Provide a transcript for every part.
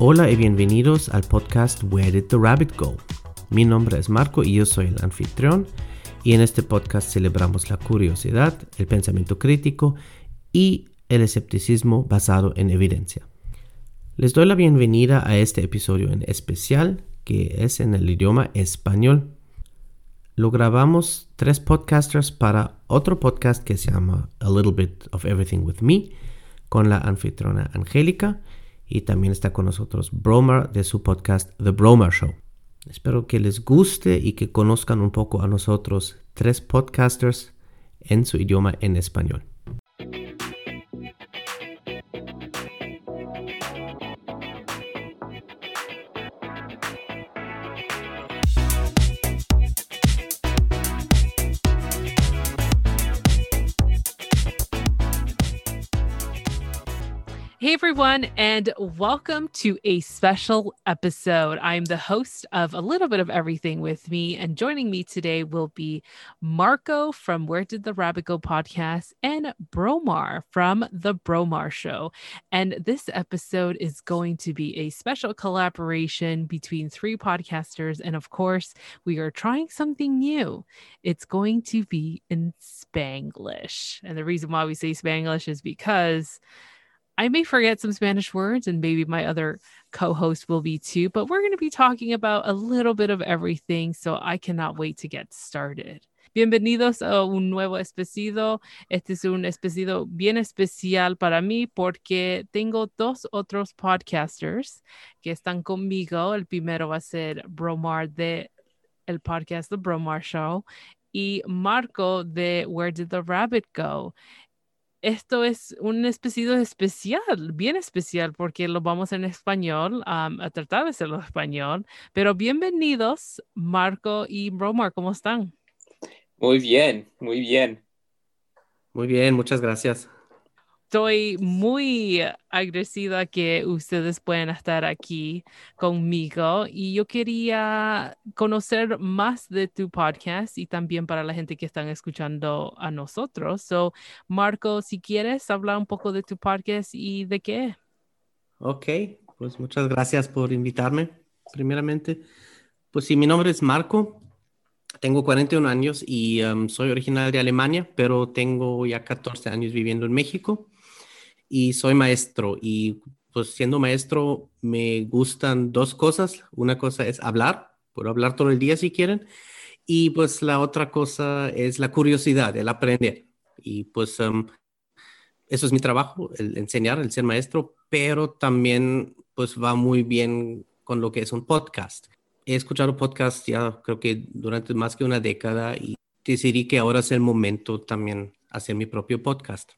Hola y bienvenidos al podcast Where Did the Rabbit Go? Mi nombre es Marco y yo soy el anfitrión y en este podcast celebramos la curiosidad, el pensamiento crítico y el escepticismo basado en evidencia. Les doy la bienvenida a este episodio en especial que es en el idioma español. Lo grabamos tres podcasters para otro podcast que se llama A Little Bit of Everything with Me con la anfitriona Angélica y también está con nosotros Bromar de su podcast The Bromar Show. Espero que les guste y que conozcan un poco a nosotros, tres podcasters en su idioma en español. Everyone, and welcome to a special episode. I'm the host of A Little Bit of Everything with Me, and joining me today will be Marco from Where Did the Rabbit Go podcast and Bromar from The Bromar Show. And this episode is going to be a special collaboration between three podcasters. And of course, we are trying something new. It's going to be in Spanglish. And the reason why we say Spanglish is because I may forget some Spanish words, and maybe my other co host will be too, but we're going to be talking about a little bit of everything. So I cannot wait to get started. Bienvenidos a un nuevo especido. Este es un especido bien especial para mí porque tengo dos otros podcasters que están conmigo. El primero va a ser Bromar de el podcast The Bromar Show y Marco de Where Did the Rabbit Go? Esto es un especie especial, bien especial, porque lo vamos en español, a tratar de hacerlo en español. Pero bienvenidos, Marco y Bromar, ¿cómo están? Muy bien, muy bien. Muy bien, muchas gracias estoy muy agradecida que ustedes puedan estar aquí conmigo y yo quería conocer más de tu podcast y también para la gente que están escuchando a nosotros. So, Marco, si quieres hablar un poco de tu podcast y de qué. Ok, pues muchas gracias por invitarme. Primeramente, pues sí, mi nombre es Marco. Tengo 41 años y um, soy original de Alemania, pero tengo ya 14 años viviendo en México y soy maestro y pues siendo maestro me gustan dos cosas. Una cosa es hablar, puedo hablar todo el día si quieren. Y pues la otra cosa es la curiosidad, el aprender. Y pues em, eso es mi trabajo, el enseñar, el ser maestro, pero también pues va muy bien con lo que es un podcast. He escuchado podcast ya creo que durante más que una década y decidí que ahora es el momento también hacer mi propio podcast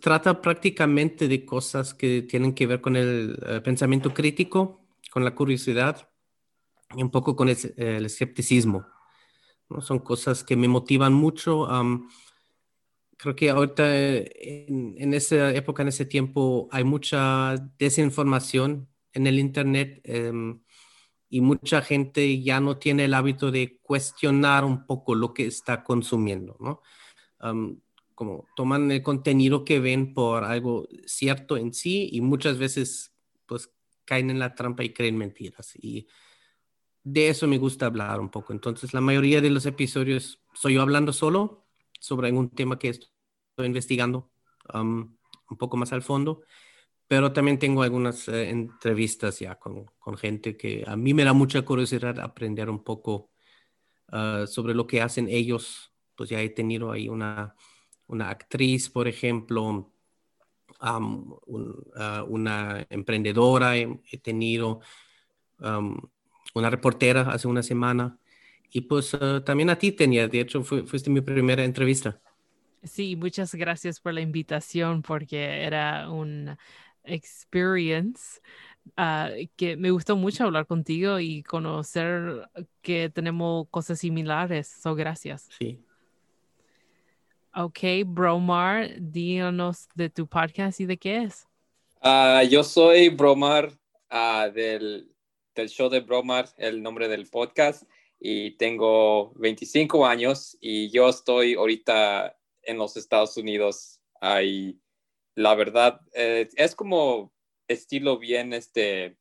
trata prácticamente de cosas que tienen que ver con el eh, pensamiento crítico, con la curiosidad y un poco con el, escepticismo. ¿no? Son cosas que me motivan mucho. creo que ahorita eh, en, esa época, en ese tiempo, hay mucha desinformación en el Internet em, y mucha gente ya no tiene el hábito de cuestionar un poco lo que está consumiendo. ¿no? Como toman el contenido que ven por algo cierto en sí y muchas veces pues caen en la trampa y creen mentiras. Y de eso me gusta hablar un poco. Entonces la mayoría de los episodios soy yo hablando solo sobre algún tema que estoy investigando um, un poco más al fondo, pero también tengo algunas eh, entrevistas ya con, con, gente que a mí me da mucha curiosidad aprender un poco uh, sobre lo que hacen ellos. Pues ya he tenido ahí una una actriz, por ejemplo, ah, una emprendedora, he, tenido una reportera hace una semana y pues ah, también a ti tenía, de hecho fuiste mi primera entrevista. Sí, muchas gracias por la invitación porque era un experience ah, que me gustó mucho hablar contigo y conocer que tenemos cosas similares. So, gracias. Sí, Ok, Bromar, díganos de tu podcast y de qué es. Ah, yo soy Bromar ah, del, del, show de Bromar, el nombre del podcast, y tengo 25 años y yo estoy ahorita en los Estados Unidos. Ahí, la verdad, eh, es como estilo bien, este,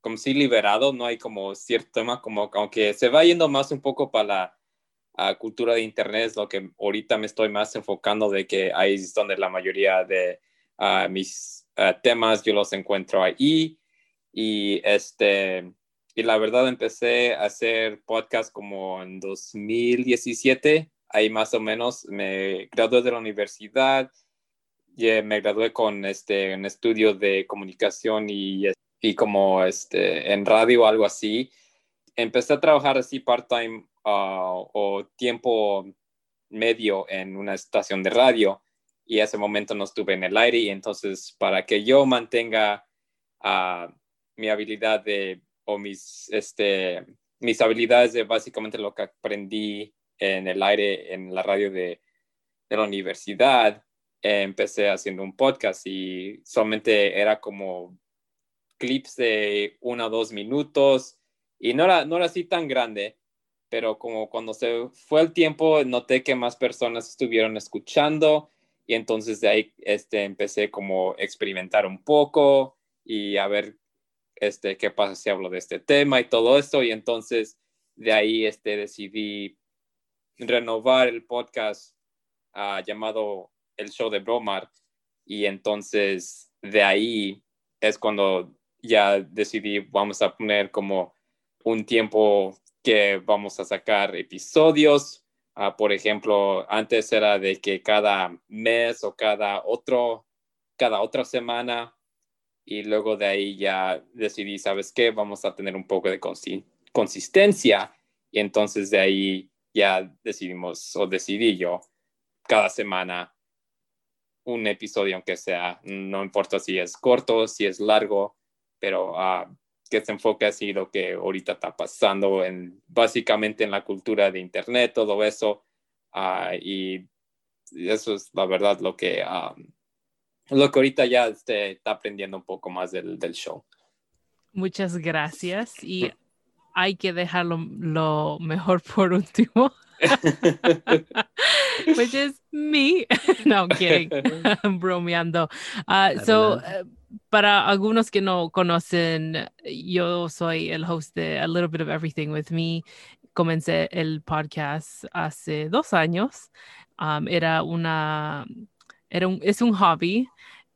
como si liberado, no hay como cierto tema, como aunque se va yendo más un poco para la cultura de Internet, es lo que ahorita me estoy más enfocando de que ahí es donde la mayoría de uh, mis uh, temas yo los encuentro ahí. Y, este, y la verdad empecé a hacer podcast como en 2017, ahí más o menos me gradué de la universidad, y me gradué con este, un estudio de comunicación y, y como este, en radio o algo así. Empecé a trabajar así part-time o tiempo medio en una estación de radio y ese momento no estuve en el aire y entonces para que yo mantenga uh, mi habilidad de o mis este mis habilidades de básicamente lo que aprendí en el aire en la radio de, de la universidad empecé haciendo un podcast y solamente era como clips de uno o dos minutos y no era, no era así tan grande pero como cuando se fue el tiempo noté que más personas estuvieron escuchando y entonces de ahí este, empecé como experimentar un poco y a ver este, qué pasa si hablo de este tema y todo esto. Y entonces de ahí este, decidí renovar el podcast uh, llamado El Show de Bromar. Y entonces de ahí es cuando ya decidí, vamos a poner como un tiempo vamos a sacar episodios Ah, por ejemplo, antes era de que cada mes o cada otro, cada otra semana y luego de ahí ya decidí, ¿sabes qué? Vamos a tener un poco de consistencia y entonces de ahí ya decidimos o decidí yo cada semana un episodio aunque sea, no importa si es corto, si es largo, pero uh, que se enfoque así lo que ahorita está pasando en básicamente en la cultura de internet, todo eso. Uh, y eso es la verdad lo que, um, lo que ahorita ya este, está aprendiendo un poco más del, del show. Muchas gracias y hay que dejarlo lo mejor por último. Which is me. no, I'm kidding. I'm bromeando. Uh, so, uh, para algunos que no conocen, yo soy el host de A Little Bit of Everything with Me. Comencé el podcast hace dos años. Um, era una, era un, es un hobby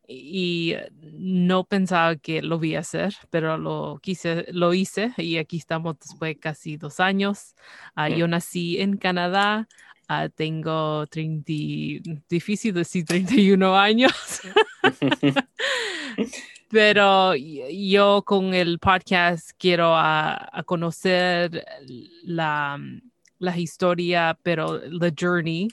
y no pensaba que lo a hacer, pero lo quise, lo hice y aquí estamos después de casi dos años. Uh, yo nací en Canadá, uh, tengo 30, difícil decir 31 años. Pero yo con el podcast quiero a, conocer la, la, historia, pero la journey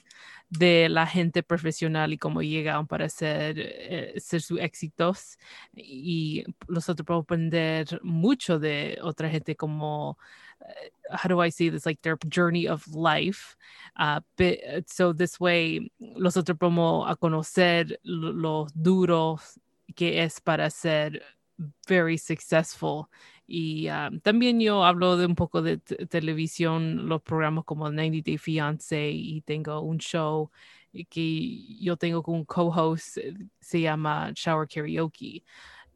de la gente profesional y cómo llegan para ser, eh, ser sus éxitos. Y nosotros podemos aprender mucho de otra gente como eh, how do I say this like their journey of life uh, so this way nosotros podemos a conocer los duros que es para ser very successful. Y um, también yo hablo de un poco de televisión, los programas como 90 Day Fiance y tengo un show que yo tengo con un co-host, eh, se llama Shower Karaoke.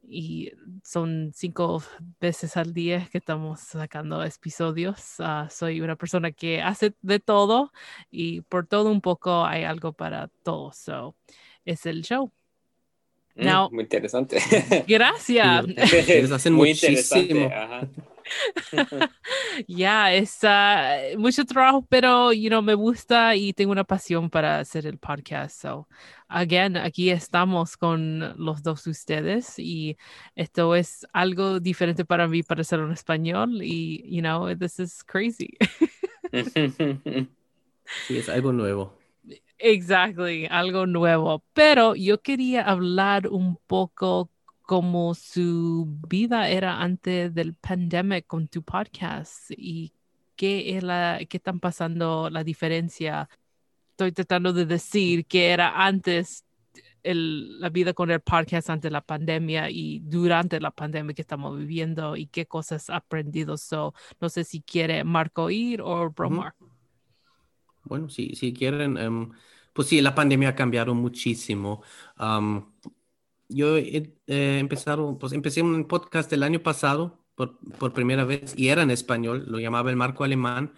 Y son cinco veces al día que estamos sacando episodios. Uh, soy una persona que hace de todo y por todo un poco hay algo para todo. So, es el show. Mm, muy interesante. Gracias. Les hacen muy muchísimo. ya, es mucho trabajo, pero you know, me gusta y tengo una pasión para hacer el podcast. So, again, aquí estamos con los dos ustedes y esto es algo diferente para mí para ser en español y, you know, this is crazy. sí, es algo nuevo. Exactly, algo nuevo. Pero yo quería hablar un poco como su vida era antes del pandemic con tu podcast y qué es la qué están pasando la diferencia. Estoy tratando de decir que era antes el, la vida con el podcast antes de la pandemia y durante la pandemia que estamos viviendo y qué cosas ha aprendido. So, no sé si quiere Marco ir o Bromar. Bueno, si, si quieren, em, pues sí, la pandemia ha cambiado muchísimo. yo he empezado, pues empecé un podcast el año pasado por, por, primera vez y era en español, lo llamaba el marco alemán,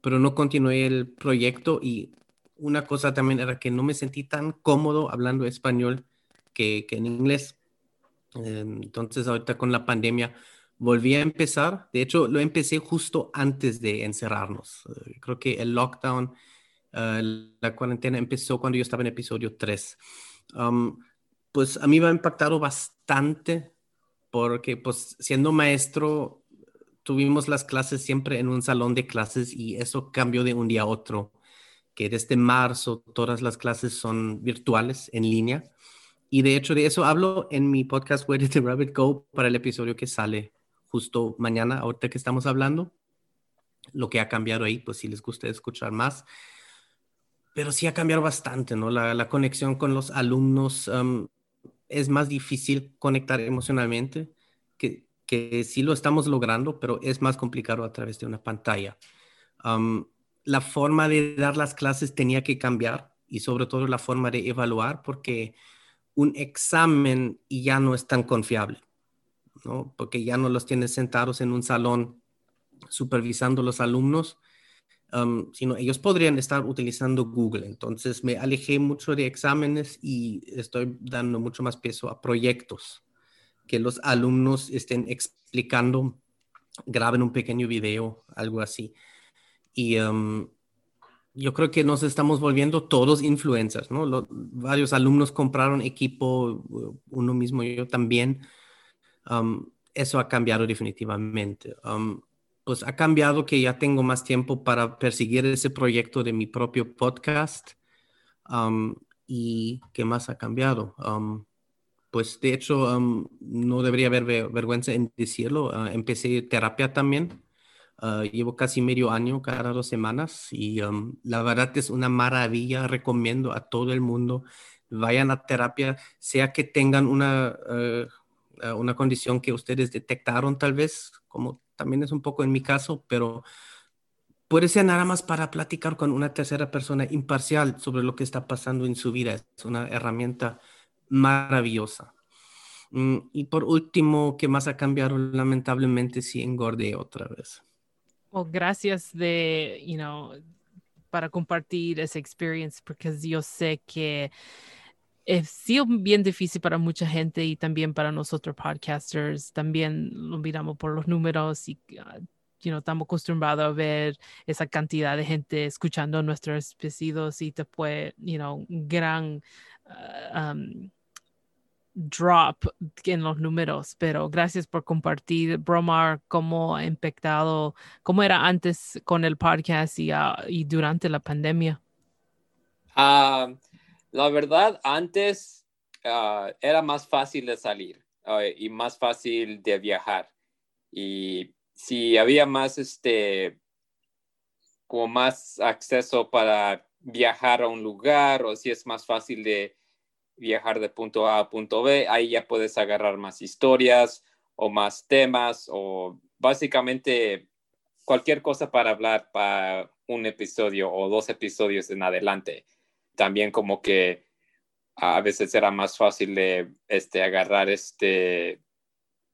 pero no continué el proyecto y una cosa también era que no me sentí tan cómodo hablando español que, que en inglés. Entonces ahorita con la pandemia volví a empezar. De hecho, lo empecé justo antes de encerrarnos. Eh, creo que el lockdown, eh, la cuarentena empezó cuando yo estaba en episodio 3. pues a mí me ha impactado bastante porque pues siendo maestro tuvimos las clases siempre en un salón de clases y eso cambió de un día a otro, que desde marzo todas las clases son virtuales en línea. Y de hecho de eso hablo en mi podcast Where Did the Rabbit Go para el episodio que sale justo mañana, ahorita que estamos hablando. Lo que ha cambiado ahí, pues si les gusta escuchar más. Pero sí ha cambiado bastante, ¿no? La, conexión con los alumnos es más difícil conectar emocionalmente, que, que sí lo estamos logrando, pero es más complicado a través de una pantalla. la forma de dar las clases tenía que cambiar y sobre todo la forma de evaluar, porque un examen ya no es tan confiable, ¿no? Porque ya no los tienes sentados en un salón supervisando los alumnos, sino ellos podrían estar utilizando Google. Entonces me alejé mucho de exámenes y estoy dando mucho más peso a proyectos, que los alumnos estén explicando, graben un pequeño video, algo así. Y yo creo que nos estamos volviendo todos influencers, ¿no? varios alumnos compraron equipo, uno mismo, yo también. eso ha cambiado definitivamente pues ha cambiado que ya tengo más tiempo para perseguir ese proyecto de mi propio podcast. ¿Y qué más ha cambiado? pues de hecho, no debería haber vergüenza en decirlo. Ah, empecé terapia también. Ah, llevo casi medio año, cada dos semanas, y la verdad es una maravilla. Recomiendo a todo el mundo vayan a terapia, sea que tengan una, eh, una condición que ustedes detectaron tal vez, como también es un poco en mi caso, pero puede ser nada más para platicar con una tercera persona imparcial sobre lo que está pasando en su vida. Es una herramienta maravillosa. Mm, y por último, ¿qué más ha cambiado? Lamentablemente sí engordé otra vez. Well, gracias de, you know, para compartir esa experiencia, porque yo sé que es sido bien difícil para mucha gente y también para nosotros podcasters. También lo miramos por los números y uh, you know, estamos acostumbrados a ver esa cantidad de gente escuchando nuestros pedidos y después, you know, gran uh, um, drop en los números. Pero gracias por compartir, Bromar, cómo ha impactado, cómo era antes con el podcast y, uh, y durante la pandemia. Ah, la verdad, antes ah, era más fácil de salir ah, y más fácil de viajar. Y si había más, este, como más acceso para viajar a un lugar o si es más fácil de viajar de punto A a punto B, ahí ya puedes agarrar más historias o más temas o básicamente cualquier cosa para hablar para un episodio o dos episodios en adelante también como que a veces era más fácil de este, agarrar este,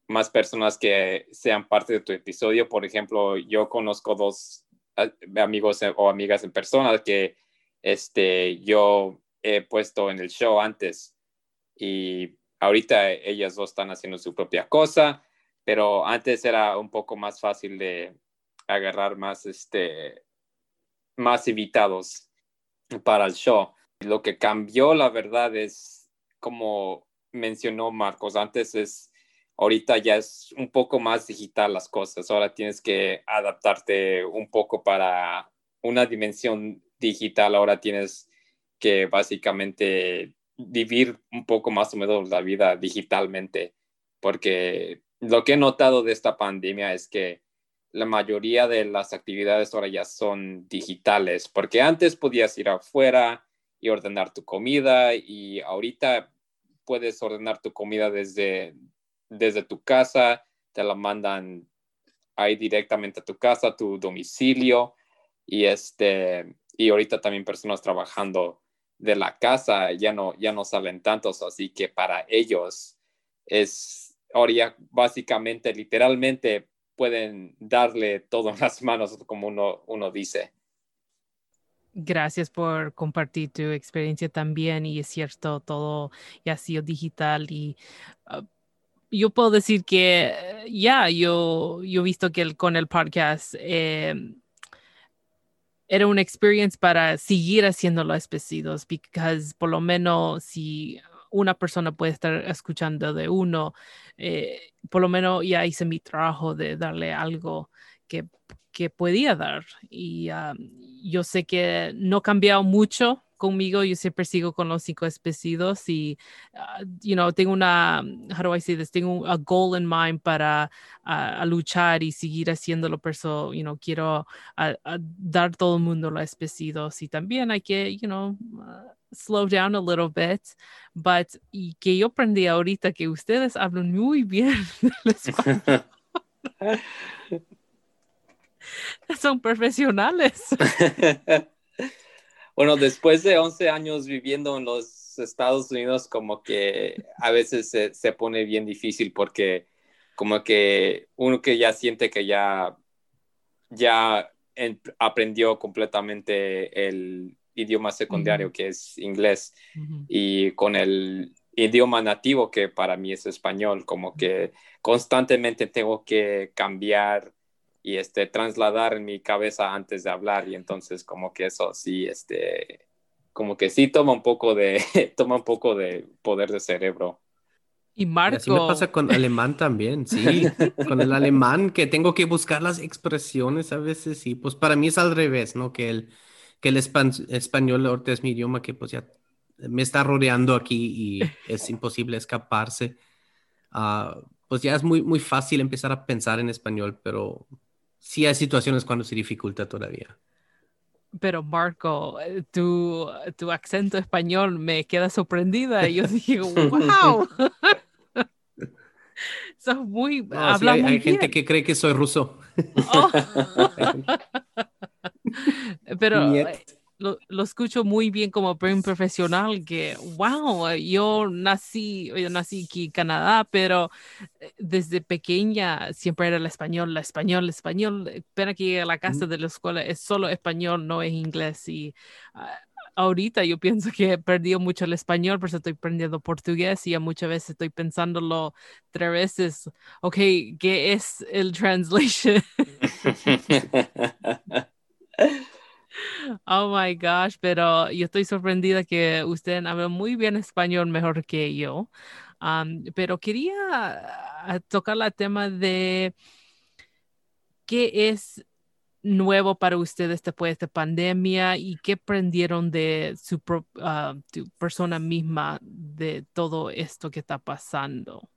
más personas que sean parte de tu episodio. Por ejemplo, yo conozco dos amigos o amigas en persona que este, yo he puesto en el show antes y ahorita ellas dos están haciendo su propia cosa, pero antes era un poco más fácil de agarrar más, este, más invitados para el show. Lo que cambió, la verdad, es como mencionó Marcos antes, es ahorita ya es un poco más digital las cosas. Ahora tienes que adaptarte un poco para una dimensión digital. Ahora tienes que básicamente vivir un poco más o menos la vida digitalmente, porque lo que he notado de esta pandemia es que la mayoría de las actividades ahora ya son digitales, porque antes podías ir afuera y ordenar tu comida y ahorita puedes ordenar tu comida desde, desde tu casa, te la mandan ahí directamente a tu casa, a tu domicilio y este y ahorita también personas trabajando de la casa ya no ya no salen tantos, así que para ellos es ahora básicamente, literalmente, pueden darle todo en las manos, como uno, uno dice. Gracias por compartir tu experiencia también y es cierto, todo ya ha sido digital y ah, yo puedo decir que ya, yo, yo he visto que con el podcast eh, era una experiencia para seguir haciendo los pedidos, porque por lo menos si una persona puede estar escuchando de uno, eh, por lo menos ya hice mi trabajo de darle algo que, que podía dar. Y ah, yo sé que no ha cambiado mucho conmigo, yo siempre sigo con los cinco especidos y, uh, you know, tengo una, how do I say this, tengo a goal in mind para uh, a luchar y seguir haciéndolo, pero, you know, quiero uh, dar todo el mundo los especidos y también hay que, you know, slow down a little bit, but y que yo aprendí ahorita que ustedes hablan muy bien español. Son profesionales. Bueno, después de 11 años viviendo en los Estados Unidos, como que a veces se, pone bien difícil porque como que uno que ya siente que ya, ya aprendió completamente el idioma secundario que es inglés y con el idioma nativo que para mí es español, como que constantemente tengo que cambiar y este, trasladar en mi cabeza antes de hablar y entonces como que eso sí, este, como que sí toma un poco de, toma un poco de poder de cerebro. Y Marco. así me pasa con alemán también, sí. con el alemán que tengo que buscar las expresiones a veces y pues para mí es al revés, ¿no? Que el, que el español ahorita es mi idioma que pues ya me está rodeando aquí y es imposible escaparse. Uh, pues ya es muy, muy fácil empezar a pensar en español, pero sí hay situaciones cuando se dificulta todavía. Pero Marco, eh, tu, tu acento español me queda sorprendida y yo dije, wow. Sos muy... No, sí, hay, gente que cree que soy ruso. Oh. Pero lo, lo, escucho muy bien como un profesional que, wow, yo nací, yo nací aquí en Canadá, pero eh, desde pequeña siempre era el español, el español, el español. Pena que llegue a la casa de la escuela es solo español, no es inglés. Y ah, ahorita yo pienso que he perdido mucho el español, pero estoy aprendiendo portugués y muchas veces estoy pensándolo tres veces, ok, ¿qué es el translation? Oh my gosh, pero yo estoy sorprendida que usted habla muy bien español, mejor que yo. pero quería ah, tocar el tema de qué es nuevo para ustedes después de esta pandemia y qué aprendieron de su, ah, persona misma de todo esto que está pasando.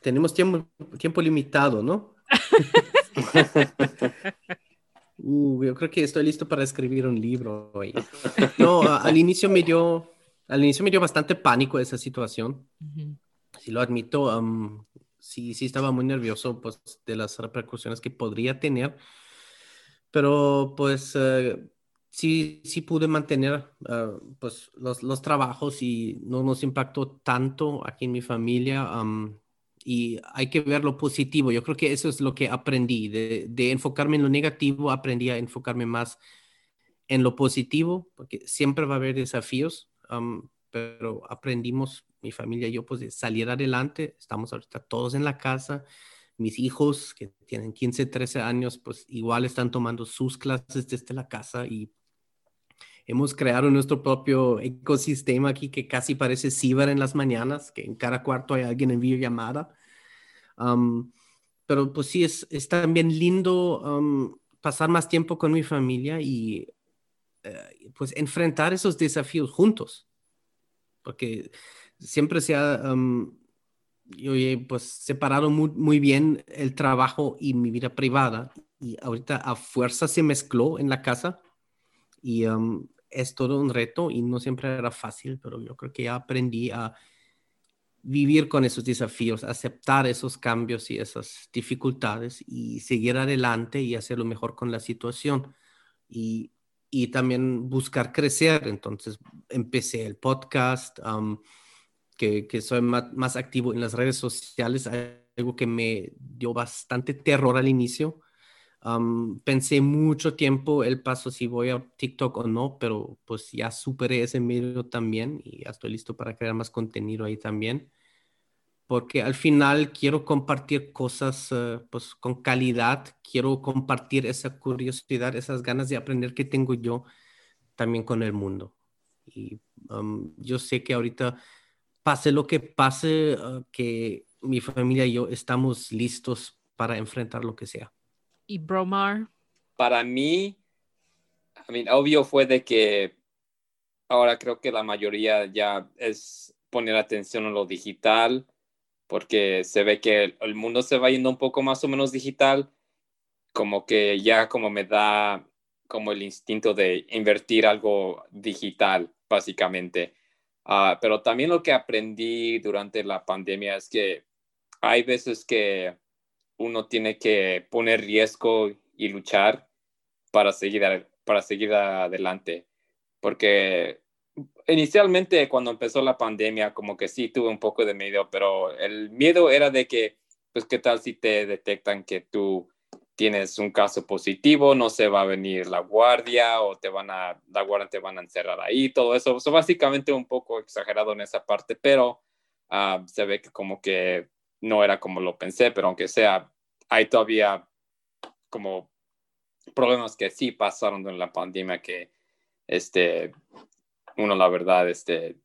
tenemos tiempo, tiempo limitado, ¿no? Uh, yo creo que estoy listo para escribir un libro hoy. No, al inicio me dio, al inicio me dio bastante pánico esa situación. Si lo admito, sí, sí estaba muy nervioso pues, de las repercusiones que podría tener. Pero pues uh, sí, sí pude mantener uh, pues, los, los, trabajos y no nos impactó tanto aquí en mi familia y hay que ver lo positivo. Yo creo que eso es lo que aprendí, de, enfocarme en lo negativo, aprendí a enfocarme más en lo positivo, porque siempre va a haber desafíos, pero aprendimos, mi familia y yo, pues de salir adelante. Estamos ahorita todos en la casa. Mis hijos, que tienen 15, 13 años, pues igual están tomando sus clases desde la casa y hemos creado nuestro propio ecosistema aquí que casi parece ciber en las mañanas, que en cada cuarto hay alguien en videollamada. Um, pero pues sí, es, es también lindo pasar más tiempo con mi familia y eh, pues enfrentar esos desafíos juntos. Porque siempre se ha yo pues separado muy, muy bien el trabajo y mi vida privada y ahorita a fuerza se mezcló en la casa y es todo un reto y no siempre era fácil, pero yo creo que ya aprendí a vivir con esos desafíos, aceptar esos cambios y esas dificultades y seguir adelante y hacer lo mejor con la situación. Y, y también buscar crecer. Entonces empecé el podcast, que, que soy más, más, activo en las redes sociales, algo que me dio bastante terror al inicio. Pensé mucho tiempo el paso si voy a TikTok o no, pero pues ya superé ese medio también y ya estoy listo para crear más contenido ahí también. Porque al final quiero compartir cosas eh, pues con calidad, quiero compartir esa curiosidad, esas ganas de aprender que tengo yo también con el mundo. Y yo sé que ahorita, pase lo que pase, ah, que mi familia y yo estamos listos para enfrentar lo que sea. ¿Y Bromar? Para mí, I mean, obvio fue de que ahora creo que la mayoría ya es poner atención a lo digital, porque se ve que el mundo se va yendo un poco más o menos digital, como que ya como me da como el instinto de invertir algo digital, básicamente. Ah, pero también lo que aprendí durante la pandemia es que hay veces que uno tiene que poner riesgo y luchar para seguir, para seguir adelante. Porque inicialmente cuando empezó la pandemia, como que sí tuve un poco de miedo, pero el miedo era de que, pues, ¿qué tal si te detectan que tú tienes un caso positivo, no se va a venir la guardia o te van a, la guardia te van a encerrar ahí, todo eso. Eso básicamente un poco exagerado en esa parte, pero ah, se ve que como que no era como lo pensé, pero aunque sea, hay todavía como problemas que sí pasaron en la pandemia que este, uno la verdad, este,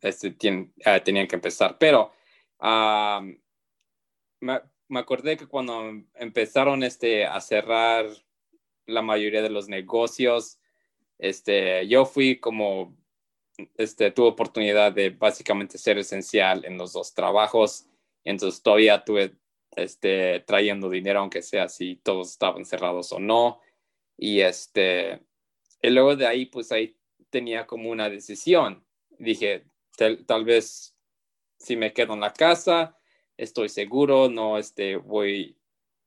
este eh, tenían que empezar. Pero uh, me acordé que cuando empezaron este, a cerrar la mayoría de los negocios, este, yo fui como, este, tuve oportunidad de básicamente ser esencial en los dos trabajos, entonces todavía tuve este, trayendo dinero, aunque sea si todos estaban cerrados o no, y este, y luego de ahí, pues ahí tenía como una decisión, dije, tal vez si me quedo en la casa, estoy seguro, no este, voy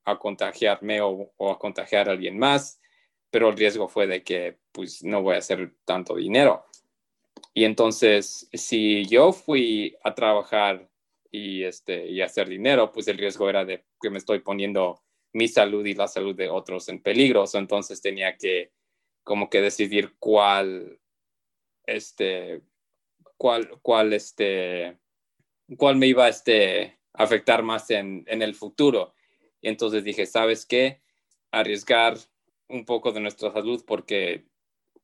a contagiarme o, a contagiar a alguien más, pero el riesgo fue de que pues no voy a hacer tanto dinero. Y entonces, si yo fui a trabajar y, este, y hacer dinero, pues el riesgo era de que me estoy poniendo mi salud y la salud de otros en peligro. Entonces tenía que como que decidir cuál, este, cuál, cuál, este, cuál me iba este, afectar más en, el futuro. Y entonces dije, ¿sabes qué? Arriesgar un poco de nuestra salud porque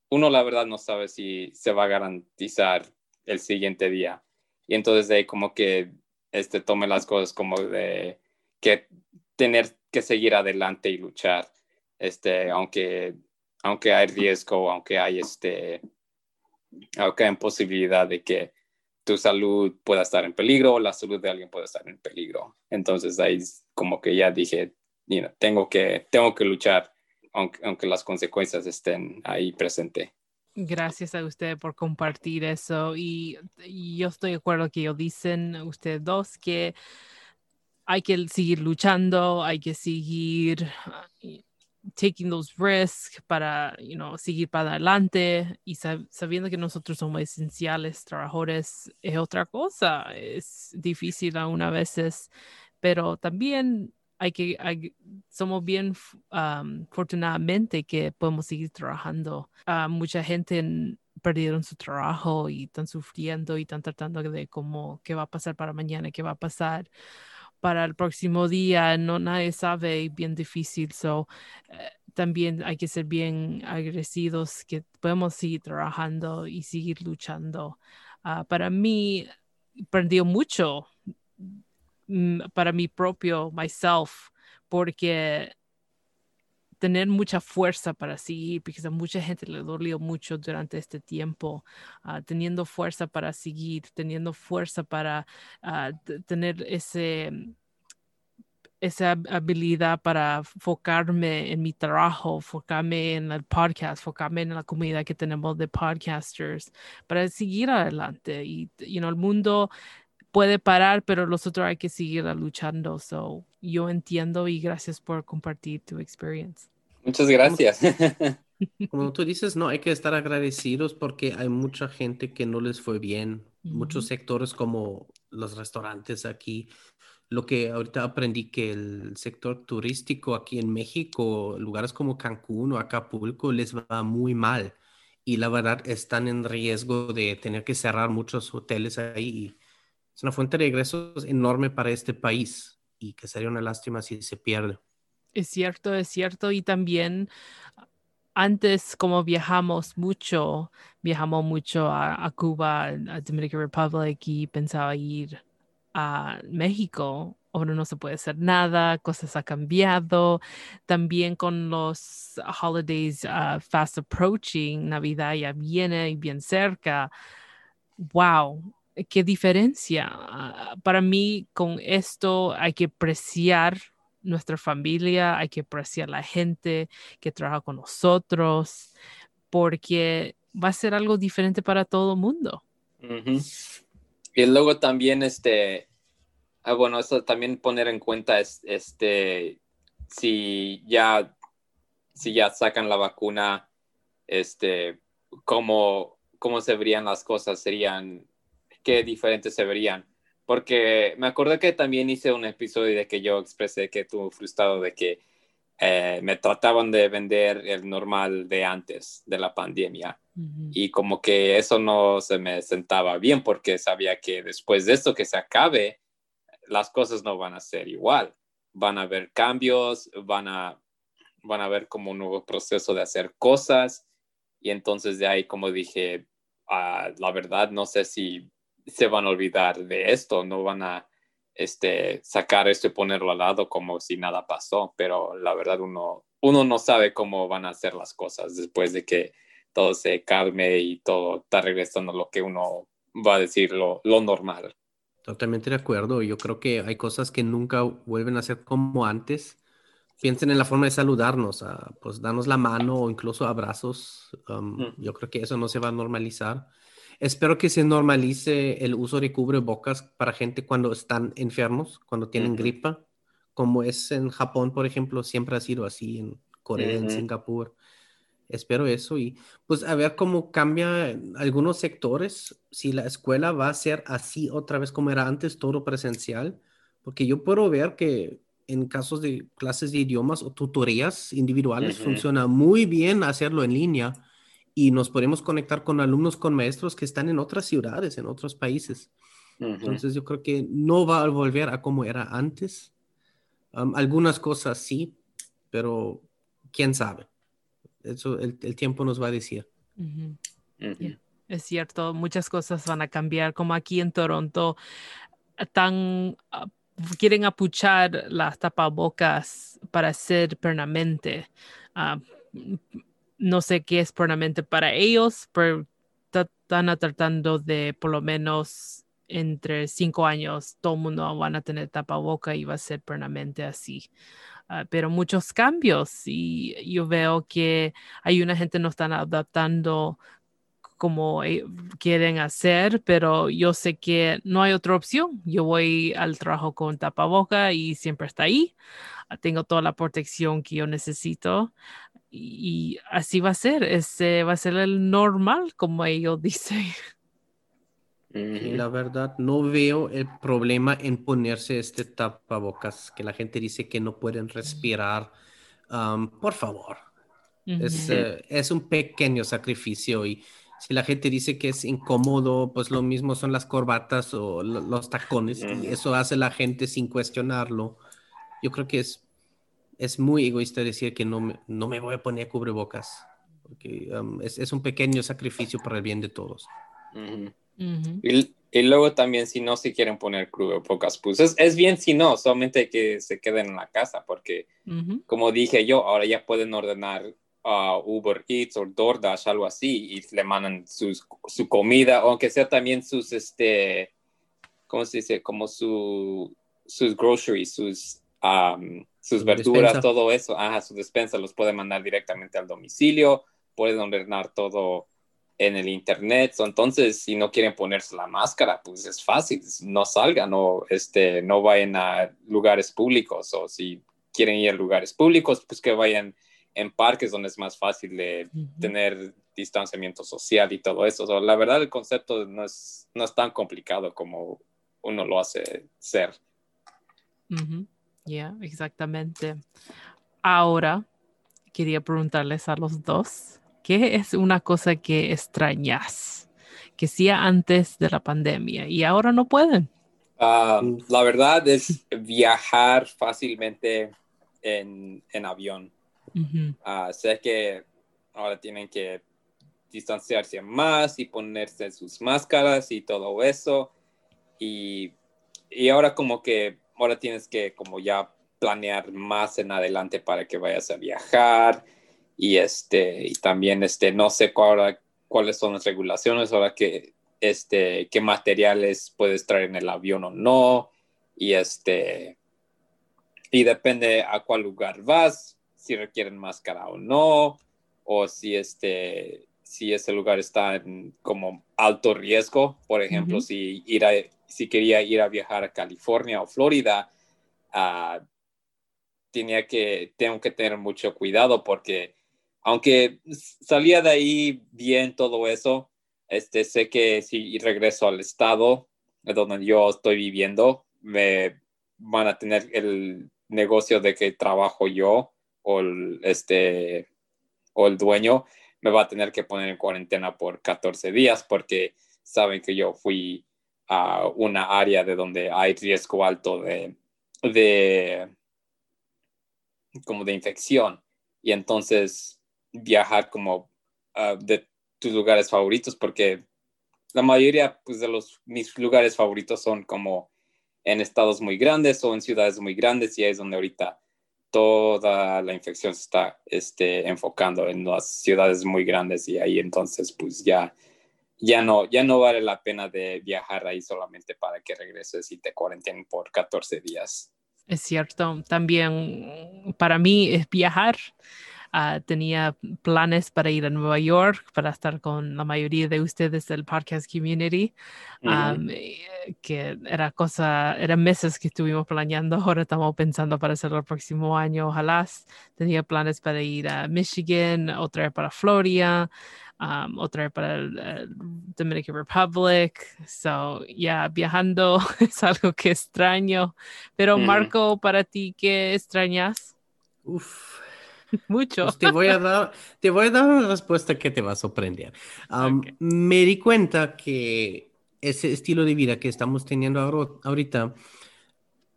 uno la verdad no sabe si se va a garantizar el siguiente día. Y entonces de ahí como que este, tome las cosas como de que tener que seguir adelante y luchar, este, aunque, aunque hay riesgo, aunque hay este, aunque hay posibilidad de que tu salud pueda estar en peligro o la salud de alguien puede estar en peligro. Entonces ahí como que ya dije, tengo, que, tengo que luchar aunque, aunque las consecuencias estén ahí presentes. Gracias a usted por compartir eso y, yo estoy de acuerdo que dicen ustedes dos que hay que seguir luchando, hay que seguir taking those risks para, you know, seguir para adelante y sabiendo que nosotros somos esenciales, trabajadores, es otra cosa. Es difícil a veces, pero también hay que, somos bien afortunadamente que podemos seguir trabajando. Uh, mucha gente perdieron su trabajo y están sufriendo y están tratando de cómo, qué va a pasar para mañana, qué va a pasar para el próximo día, no nadie sabe, bien difícil. So, eh, también hay que ser bien agradecidos que podemos seguir trabajando y seguir luchando. Ah, para mí, aprendió mucho para mi propio, myself, porque tener mucha fuerza para seguir, porque a mucha gente le dolió mucho durante este tiempo, ah, teniendo fuerza para seguir, teniendo fuerza para ah, tener ese esa habilidad para enfocarme en mi trabajo, enfocarme en el podcast, enfocarme en la comunidad que tenemos de podcasters, para seguir adelante. Y you know, el mundo puede parar, pero nosotros hay que seguir luchando. So, yo entiendo y gracias por compartir tu experiencia. Muchas gracias. Como tú dices, no, hay que estar agradecidos porque hay mucha gente que no les fue bien muchos sectores como los restaurantes aquí. Lo que ahorita aprendí que el sector turístico aquí en México, lugares como Cancún o Acapulco, les va muy mal. Y la verdad están en riesgo de tener que cerrar muchos hoteles ahí. Es una fuente de ingresos enorme para este país y que sería una lástima si se pierde. Es cierto, es cierto. Y también antes, como viajamos mucho, viajamos mucho a, Cuba, a Dominican Republic y pensaba ir a México. Ahora no se puede hacer nada, cosas han cambiado. También con los holidays uh, fast approaching, Navidad ya viene y bien cerca. Wow, qué diferencia. Ah, para mí, con esto hay que apreciar nuestra familia, hay que apreciar la gente que trabaja con nosotros, porque va a ser algo diferente para todo el mundo. Y luego también, este, ah, bueno, eso también poner en cuenta, es, este, si ya, si ya sacan la vacuna, este, cómo, cómo se verían las cosas, serían, qué diferentes se verían porque me acuerdo que también hice un episodio de que yo expresé que estuve frustrado de que eh, me trataban de vender el normal de antes de la pandemia. Y como que eso no se me sentaba bien porque sabía que después de esto que se acabe, las cosas no van a ser igual. Van a haber cambios, van a, van a haber como un nuevo proceso de hacer cosas. Y entonces de ahí, como dije, ah, la verdad, no sé si se van a olvidar de esto, no van a este, sacar esto y ponerlo al lado como si nada pasó, pero la verdad uno, uno no sabe cómo van a hacer las cosas después de que todo se calme y todo está regresando a lo que uno va a decir lo, lo normal. Totalmente de acuerdo. Yo creo que hay cosas que nunca vuelven a ser como antes. Piensen en la forma de saludarnos, pues darnos la mano o incluso abrazos. Um, yo creo que eso no se va a normalizar. Espero que se normalice el uso de cubrebocas para gente cuando están enfermos, cuando tienen gripa, como es en Japón, por ejemplo, siempre ha sido así, en Corea, en Singapur. Espero eso y pues a ver cómo cambia algunos sectores, si la escuela va a ser así otra vez como era antes, todo presencial, porque yo puedo ver que en casos de clases de idiomas o tutorías individuales funciona muy bien hacerlo en línea y nos podemos conectar con alumnos, con maestros que están en otras ciudades, en otros países. Entonces yo creo que no va a volver a como era antes. algunas cosas sí, pero quién sabe. Eso el, tiempo nos va a decir. Es cierto, muchas cosas van a cambiar, como aquí en Toronto, tan, ah, quieren apuchar las tapabocas para ser permanente. No sé qué es permanente para ellos, pero están tratando de por lo menos entre cinco años todo el mundo van a tener tapaboca y va a ser permanente así. Ah, pero muchos cambios y yo veo que hay una gente no están adaptando como eh, quieren hacer, pero yo sé que no hay otra opción. Yo voy al trabajo con tapaboca y siempre está ahí. Ah, tengo toda la protección que yo necesito y así va a ser, ese va a ser el normal, como ellos dicen. Y la verdad, no veo el problema en ponerse este tapabocas, que la gente dice que no pueden respirar. por favor, es, eh, es, un pequeño sacrificio y si la gente dice que es incómodo, pues lo mismo son las corbatas o los tacones y eso hace la gente sin cuestionarlo. Yo creo que es es muy egoísta decir que no me, no me voy a poner cubrebocas, porque um, es, es, un pequeño sacrificio para el bien de todos. y, y, luego también si no se quieren poner cubrebocas, pues es, es, bien si no, solamente que se queden en la casa, porque como dije yo, ahora ya pueden ordenar uh, Uber Eats o DoorDash, algo así, y le mandan sus, su comida, aunque sea también sus, este, ¿cómo se dice? Como su, sus groceries, sus... Um, sus verduras, todo eso, ajá, su despensa los puede mandar directamente al domicilio, pueden ordenar todo en el internet. Entonces, si no quieren ponerse la máscara, pues es fácil, no salgan o este, no vayan a lugares públicos o si quieren ir a lugares públicos, pues que vayan en parques donde es más fácil de tener distanciamiento social y todo eso. la verdad, el concepto no es, no es tan complicado como uno lo hace ser. Ya, exactamente. Ahora, quería preguntarles a los dos, ¿qué es una cosa que extrañas? Que hacía antes de la pandemia y ahora no pueden. Ah, la verdad es viajar fácilmente en, en avión. Ah, sé que ahora tienen que distanciarse más y ponerse sus máscaras y todo eso. Y, y ahora como que ahora tienes que como ya planear más en adelante para que vayas a viajar y este y también este no sé cuáles son las regulaciones ahora que este qué materiales puedes traer en el avión o no y este y depende a cuál lugar vas si requieren máscara o no o si este si ese lugar está en como alto riesgo por ejemplo si ir a si quería ir a viajar a California o Florida, uh, tenía que, tengo que tener mucho cuidado porque aunque salía de ahí bien todo eso, este, sé que si regreso al estado donde yo estoy viviendo, me van a tener el negocio de que trabajo yo o el, este, o el dueño me va a tener que poner en cuarentena por 14 días porque saben que yo fui a una área de donde hay riesgo alto de, de como de infección. Y entonces viajar como ah, de tus lugares favoritos porque la mayoría pues, de los mis lugares favoritos son como en estados muy grandes o en ciudades muy grandes y ahí es donde ahorita toda la infección se está este, enfocando en las ciudades muy grandes y ahí entonces pues ya ya no, ya no vale la pena de viajar ahí solamente para que regreses y te cuarentenen por 14 días. Es cierto, también para mí es viajar. Ah, tenía planes para ir a Nueva York, para estar con la mayoría de ustedes del podcast community, eh, que era cosa, eran meses que estuvimos planeando, ahora estamos pensando para hacerlo el próximo año, ojalá. Tenía planes para ir a Michigan, otra para Florida, um, otra para Dominican Republic. So, ya, yeah, viajando es algo que extraño. Pero, Marco, para ti, ¿qué extrañas? Uf. Mucho. Pues te, voy a dar, te voy a dar una respuesta que te va a sorprender. Um, Me di cuenta que ese estilo de vida que estamos teniendo ahorita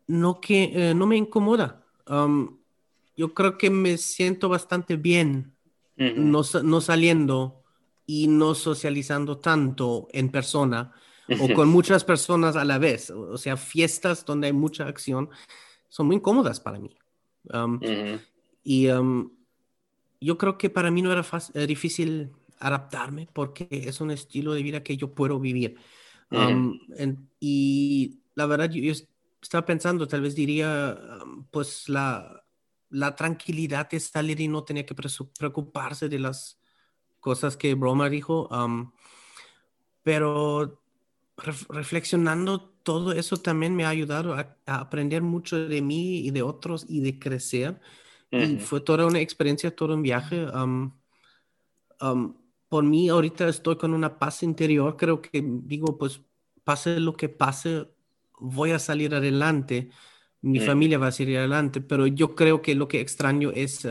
no, que, eh, no me incomoda. Um, yo creo que me siento bastante bien no, no, saliendo y no socializando tanto en persona o con muchas personas a la vez. O sea, fiestas donde hay mucha acción son muy incómodas para mí. Um, y um, yo creo que para mí no era eh, difícil adaptarme porque es un estilo de vida que yo puedo vivir. Um, y la verdad, yo, estaba pensando, tal vez diría, pues la, la tranquilidad de salir y no tener que preocuparse de las cosas que Broma dijo, pero reflexionando todo eso también me ha ayudado a, aprender mucho de mí y de otros y de crecer. Y fue toda una experiencia, todo un viaje. por mí ahorita estoy con una paz interior, creo que digo, pues pase lo que pase, voy a salir adelante, mi familia va a salir adelante, pero yo creo que lo que extraño es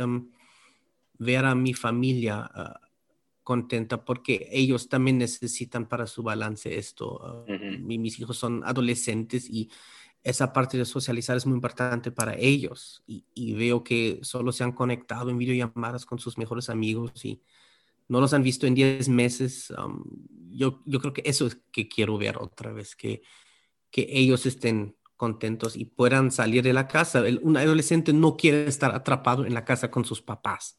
ver a mi familia. Ah, contenta porque ellos también necesitan para su balance esto. Ah, mis hijos son adolescentes y esa parte de socializar es muy importante para ellos y, veo que solo se han conectado en videollamadas con sus mejores amigos y no los han visto en 10 meses. yo, yo creo que eso es que quiero ver otra vez, que, que ellos estén contentos y puedan salir de la casa. un adolescente no quiere estar atrapado en la casa con sus papás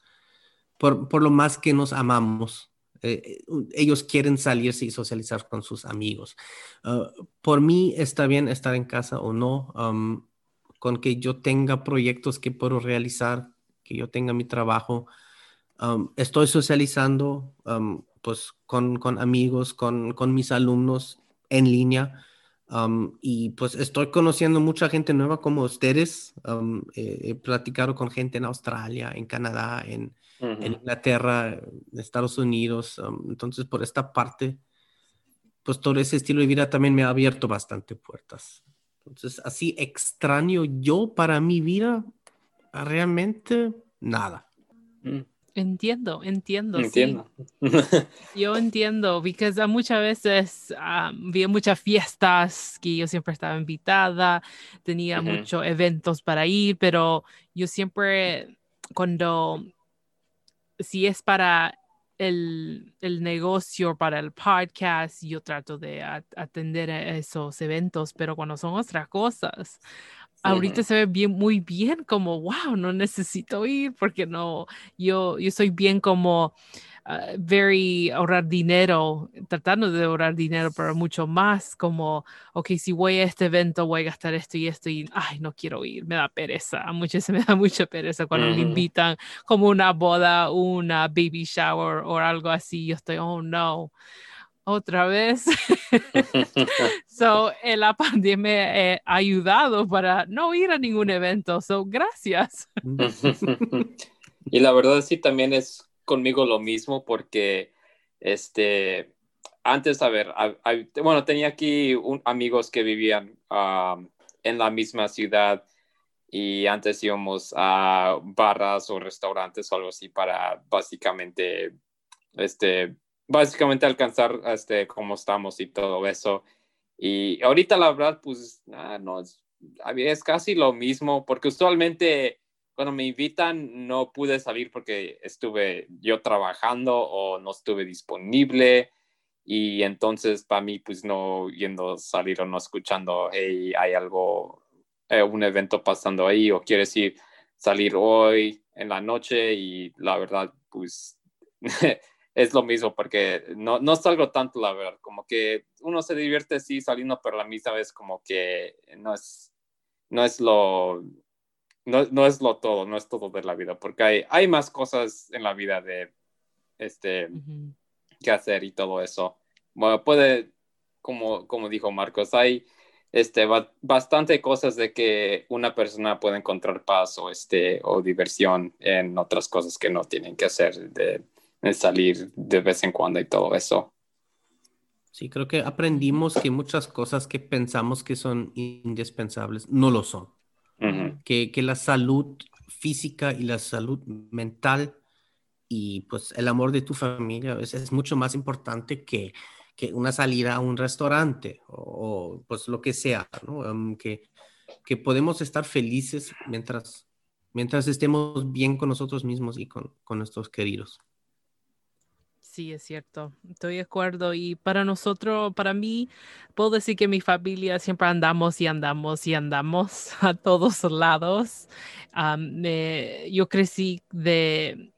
por, lo más que nos amamos. Eh, ellos quieren salirse y socializar con sus amigos. Ah, por mí está bien estar en casa o no, con que yo tenga proyectos que puedo realizar, que yo tenga mi trabajo. estoy socializando pues con, amigos, con, mis alumnos en línea. Um, y pues estoy conociendo mucha gente nueva como ustedes. Um, he platicado con gente en Australia, en Canadá, en, en Inglaterra, en Estados Unidos. Um, entonces, por esta parte, pues todo ese estilo de vida también me ha abierto bastante puertas. Entonces, así extraño yo para mi vida, realmente nada. Mm. Entiendo, entiendo. Entiendo. Yo entiendo, porque muchas veces había muchas fiestas que yo siempre estaba invitada, tenía muchos eventos para ir, pero yo siempre, cuando, si es para el, el negocio, para el podcast, yo trato de atender a esos eventos, pero cuando son otras cosas, ahorita se ve bien, muy bien, como, wow, no necesito ir porque no, yo, yo soy bien como, uh, very ahorrar dinero, tratando de ahorrar dinero, pero mucho más como, ok, si voy a este evento voy a gastar esto y esto y, ay, no quiero ir, me da pereza, a muchos se me da mucha pereza cuando me invitan como una boda, una baby shower o algo así, yo estoy, oh, no otra vez. so, en la pandemia ha ayudado para no ir a ningún evento. So, gracias. y la verdad sí también es conmigo lo mismo porque este antes, a ver, bueno, tenía aquí amigos que vivían en la misma ciudad y antes íbamos a barras o restaurantes o algo así para básicamente este básicamente alcanzar este, cómo estamos y todo eso. Y ahorita la verdad, pues, ah, no, es, es casi lo mismo, porque usualmente cuando me invitan no pude salir porque estuve yo trabajando o no estuve disponible. Y entonces para mí, pues no yendo a salir o no escuchando, hey, hay algo, eh, un evento pasando ahí o quieres ir salir hoy en la noche y la verdad, pues es lo mismo porque no, no salgo tanto, la verdad, como que uno se divierte sí saliendo, pero la misma vez como que no es, no es lo, no, no, es lo todo, no es todo de la vida, porque hay, hay más cosas en la vida de, este, que hacer y todo eso. Bueno, puede, como, como dijo Marcos, hay este, bastante cosas de que una persona puede encontrar paz o, este, o diversión en otras cosas que no tienen que hacer de salir de vez en cuando y todo eso. Sí, creo que aprendimos que muchas cosas que pensamos que son indispensables no lo son. Que, que, la salud física y la salud mental y pues el amor de tu familia es, es mucho más importante que, que, una salida a un restaurante o, pues lo que sea, ¿no? que, que podemos estar felices mientras, mientras estemos bien con nosotros mismos y con, con nuestros queridos. Sí, es cierto, estoy de acuerdo. Y para nosotros, para mí, puedo decir que mi familia siempre andamos y andamos y andamos a todos lados. yo crecí de,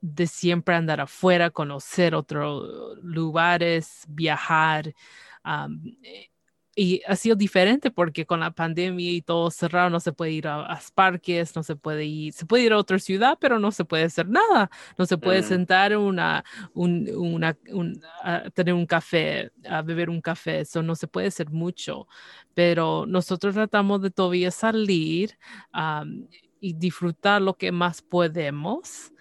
de siempre andar afuera, conocer otros lugares, viajar y ha sido diferente porque con la pandemia y todo cerrado no se puede ir a, a, parques, no se puede ir, se puede ir a otra ciudad, pero no se puede hacer nada, no se puede sentar una, un, una, a tener un café, a beber un café, eso no se puede hacer mucho, pero nosotros tratamos de todavía salir y disfrutar lo que más podemos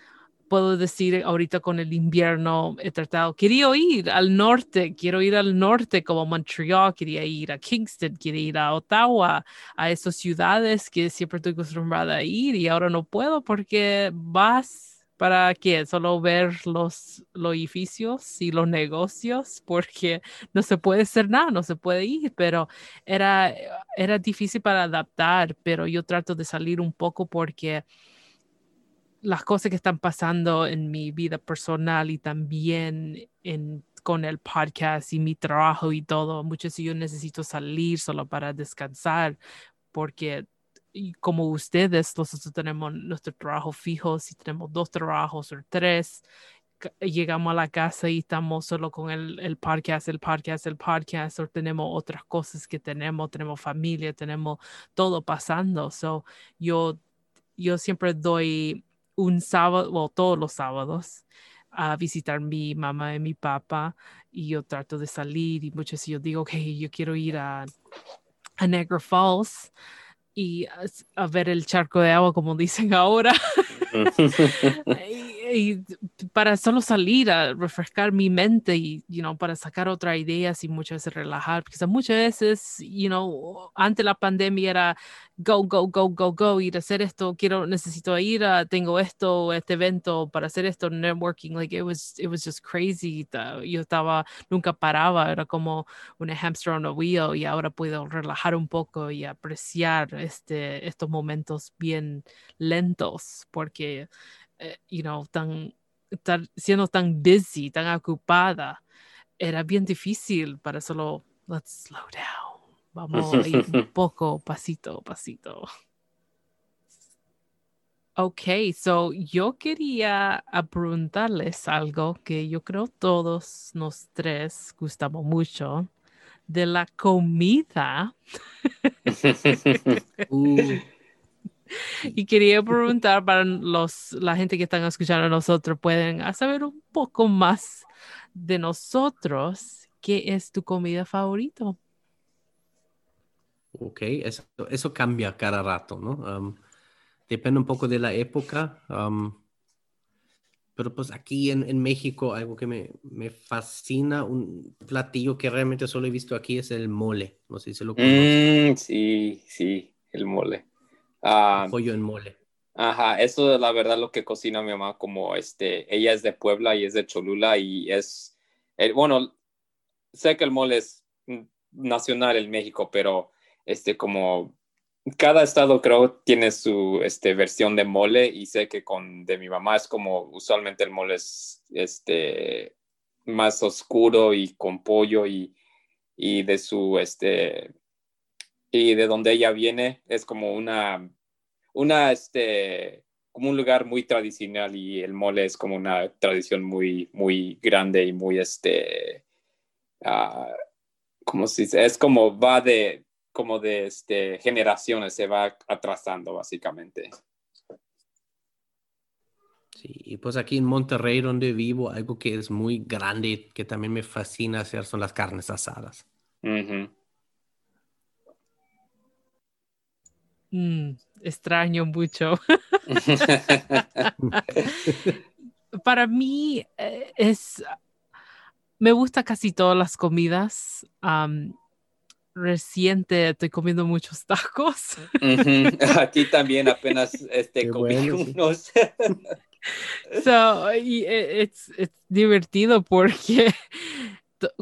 puedo decir ahorita con el invierno he tratado, quería ir al norte, quiero ir al norte como Montreal, quería ir a Kingston, quería ir a Ottawa, a esas ciudades que siempre estoy acostumbrada a ir y ahora no puedo porque vas para qué, solo ver los, los edificios y los negocios porque no se puede hacer nada, no se puede ir, pero era, era difícil para adaptar, pero yo trato de salir un poco porque las cosas que están pasando en mi vida personal y también en, con el podcast y mi trabajo y todo. Muchas veces yo necesito salir solo para descansar porque como ustedes, nosotros tenemos nuestro trabajo fijo, si tenemos dos trabajos o tres, llegamos a la casa y estamos solo con el, el, podcast, el podcast, el podcast, o tenemos otras cosas que tenemos, tenemos familia, tenemos todo pasando. So, yo, yo siempre doy un sábado, o todos los sábados, a visitar mi mamá y mi papá y yo trato de salir y muchas veces yo digo, ok, yo quiero ir a, a Niagara Falls y a, ver el charco de agua, como dicen ahora. y, para solo salir a refrescar mi mente y, you know, para sacar otras ideas y muchas veces relajar, porque muchas veces, you know, antes la pandemia era go, go, go, go, go, ir a hacer esto, quiero, necesito ir a, tengo esto, este evento para hacer esto, networking, like it was, it was just crazy. Yo estaba, nunca paraba, era como una hamster on a wheel y ahora puedo relajar un poco y apreciar este, estos momentos bien lentos, porque eh, you know, tan, tan, siendo tan busy, tan ocupada, era bien difícil para solo, let's slow down. Vamos a ir un poco, pasito, pasito. Ok, so yo quería preguntarles algo que yo creo todos nos tres gustamos mucho de la comida. uh. y quería preguntar para los, la gente que están escuchando a nosotros, pueden saber un poco más de nosotros. ¿Qué es tu comida favorita? Ok, eso, eso cambia cada rato, ¿no? depende un poco de la época. pero pues aquí en, en México algo que me, me, fascina, un platillo que realmente solo he visto aquí es el mole. No sé si se lo conocen. Mm, sí, sí, el mole. Ah, pollo en mole. Ajá, eso es la verdad lo que cocina mi mamá, como este, ella es de Puebla y es de Cholula y es, eh, bueno, sé que el mole es nacional en México, pero este, como cada estado creo tiene su este, versión de mole y sé que con de mi mamá es como usualmente el mole es este, más oscuro y con pollo y, y de su este, y de donde ella viene es como una, una, este, como un lugar muy tradicional y el mole es como una tradición muy, muy grande y muy, este, uh, como si es como va de, como de, este, generaciones, se va atrasando básicamente. Sí, y pues aquí en Monterrey, donde vivo, algo que es muy grande, que también me fascina hacer, son las carnes asadas. Mm, extraño mucho. Para mí eh, es, me gusta casi todas las comidas. reciente estoy comiendo muchos tacos. Aquí también apenas este, comí unos. so, y, eh, es divertido porque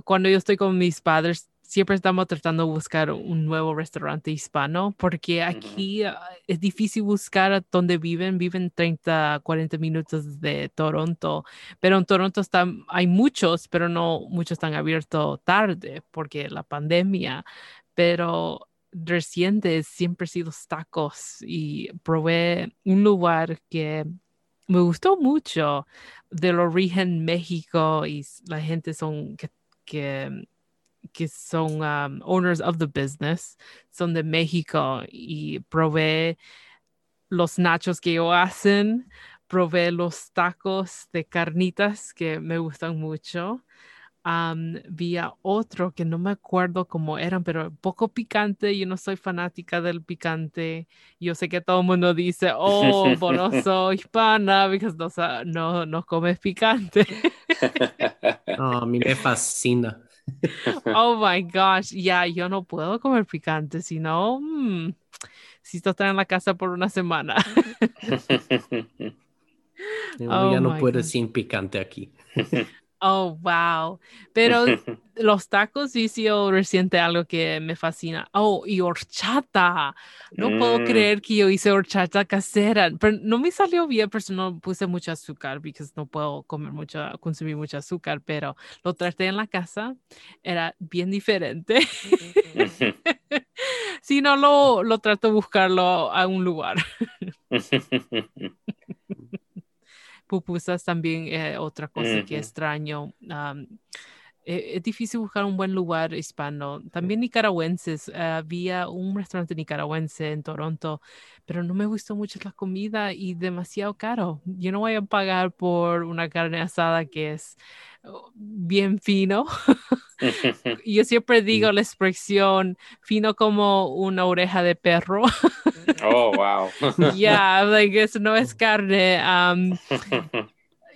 cuando yo estoy con mis padres siempre estamos tratando de buscar un nuevo restaurante hispano porque aquí ah, es difícil buscar dónde viven. Viven 30, 40 minutos de Toronto, pero en Toronto están, hay muchos, pero no muchos están abiertos tarde porque la pandemia. Pero reciente siempre he sido tacos y probé un lugar que me gustó mucho del origen México y la gente son que, que que son um, owners of the business, son de México y probé los nachos que ellos hacen, probé los tacos de carnitas que me gustan mucho. Um, vi a otro que no me acuerdo cómo eran, pero poco picante. Yo no soy fanática del picante. Yo sé que todo el mundo dice, oh, vos no soy hispana, porque no, no, no comes picante. a mí me fascina. Oh my gosh, ya, yo no puedo comer picante, si no, mmm, si estar en la casa por una semana. ya no oh puedo sin picante aquí. Oh, wow. Pero los tacos sí, yo reciente algo que me fascina. Oh, y horchata. No puedo mm. creer que yo hice horchata casera. Pero no me salió bien, pero no puse mucho azúcar, porque no puedo comer mucho, consumir mucho azúcar, pero lo traté en la casa. Era bien diferente. si no, lo, lo trato de buscarlo a un lugar pupusas también eh, otra cosa que extraño. e, es difícil buscar un buen lugar hispano. También nicaragüenses. había un restaurante nicaragüense en Toronto, pero no me gustó mucho la comida y demasiado caro. Yo no voy a pagar por una carne asada que es bien fino. yo siempre digo la expresión fino como una oreja de perro. oh, wow. Ya, yeah, like, eso no es carne. Um,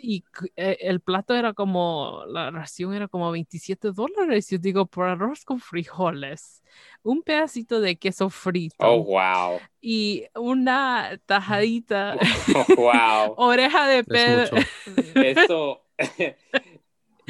y eh, el plato era como, la ración era como 27 dólares. Yo digo, por arroz con frijoles, un pedacito de queso frito. Oh, wow. Y una tajadita. wow. oreja de perro. Esto.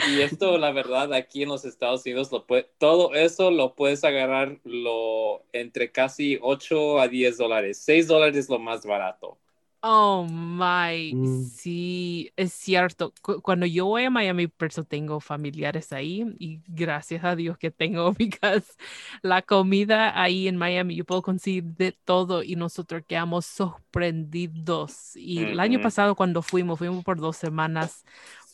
Y esto, la verdad, aquí en los Estados Unidos, lo puede, todo eso lo puedes agarrar lo, entre casi 8 a 10 dólares. 6 dólares es lo más barato. Oh my, mm. sí, es cierto. cuando yo voy a Miami, por eso tengo familiares ahí y gracias a Dios que tengo, porque la comida ahí en Miami yo puedo conseguir de todo y nosotros quedamos sorprendidos. Y el año pasado cuando fuimos, fuimos por dos semanas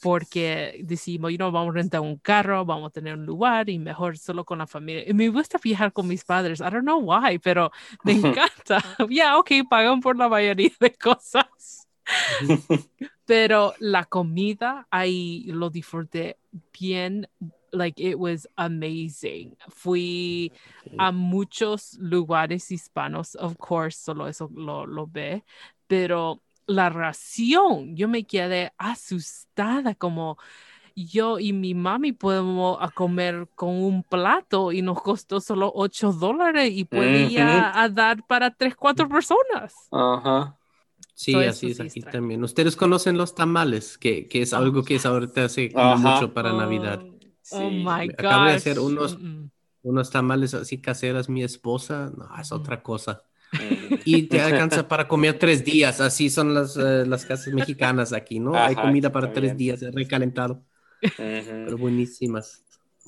porque decimos, you know, vamos a rentar un carro, vamos a tener un lugar y mejor solo con la familia. Y me gusta viajar con mis padres, I don't know why, pero me encanta. Ya, yeah, ok, pagan por la mayoría de cosas. pero la comida ahí lo disfruté bien like it was amazing. Fui a muchos lugares hispanos, of course, solo eso lo, lo ve, pero la ración, yo me quedé asustada como yo y mi mami podemos a comer con un plato y nos costó solo 8 dólares y podía dar para 3, 4 personas. Ajá. Sí, así es aquí también. Ustedes conocen los tamales, que, que es algo que es ahorita hace mucho para Navidad. Oh, oh my God. Acabo de hacer unos, unos tamales así caseras, mi esposa, no, es otra cosa. Y te alcanza para comer tres días, así son las, eh, las casas mexicanas aquí, ¿no? Hay comida para tres días, recalentado. Pero buenísimas.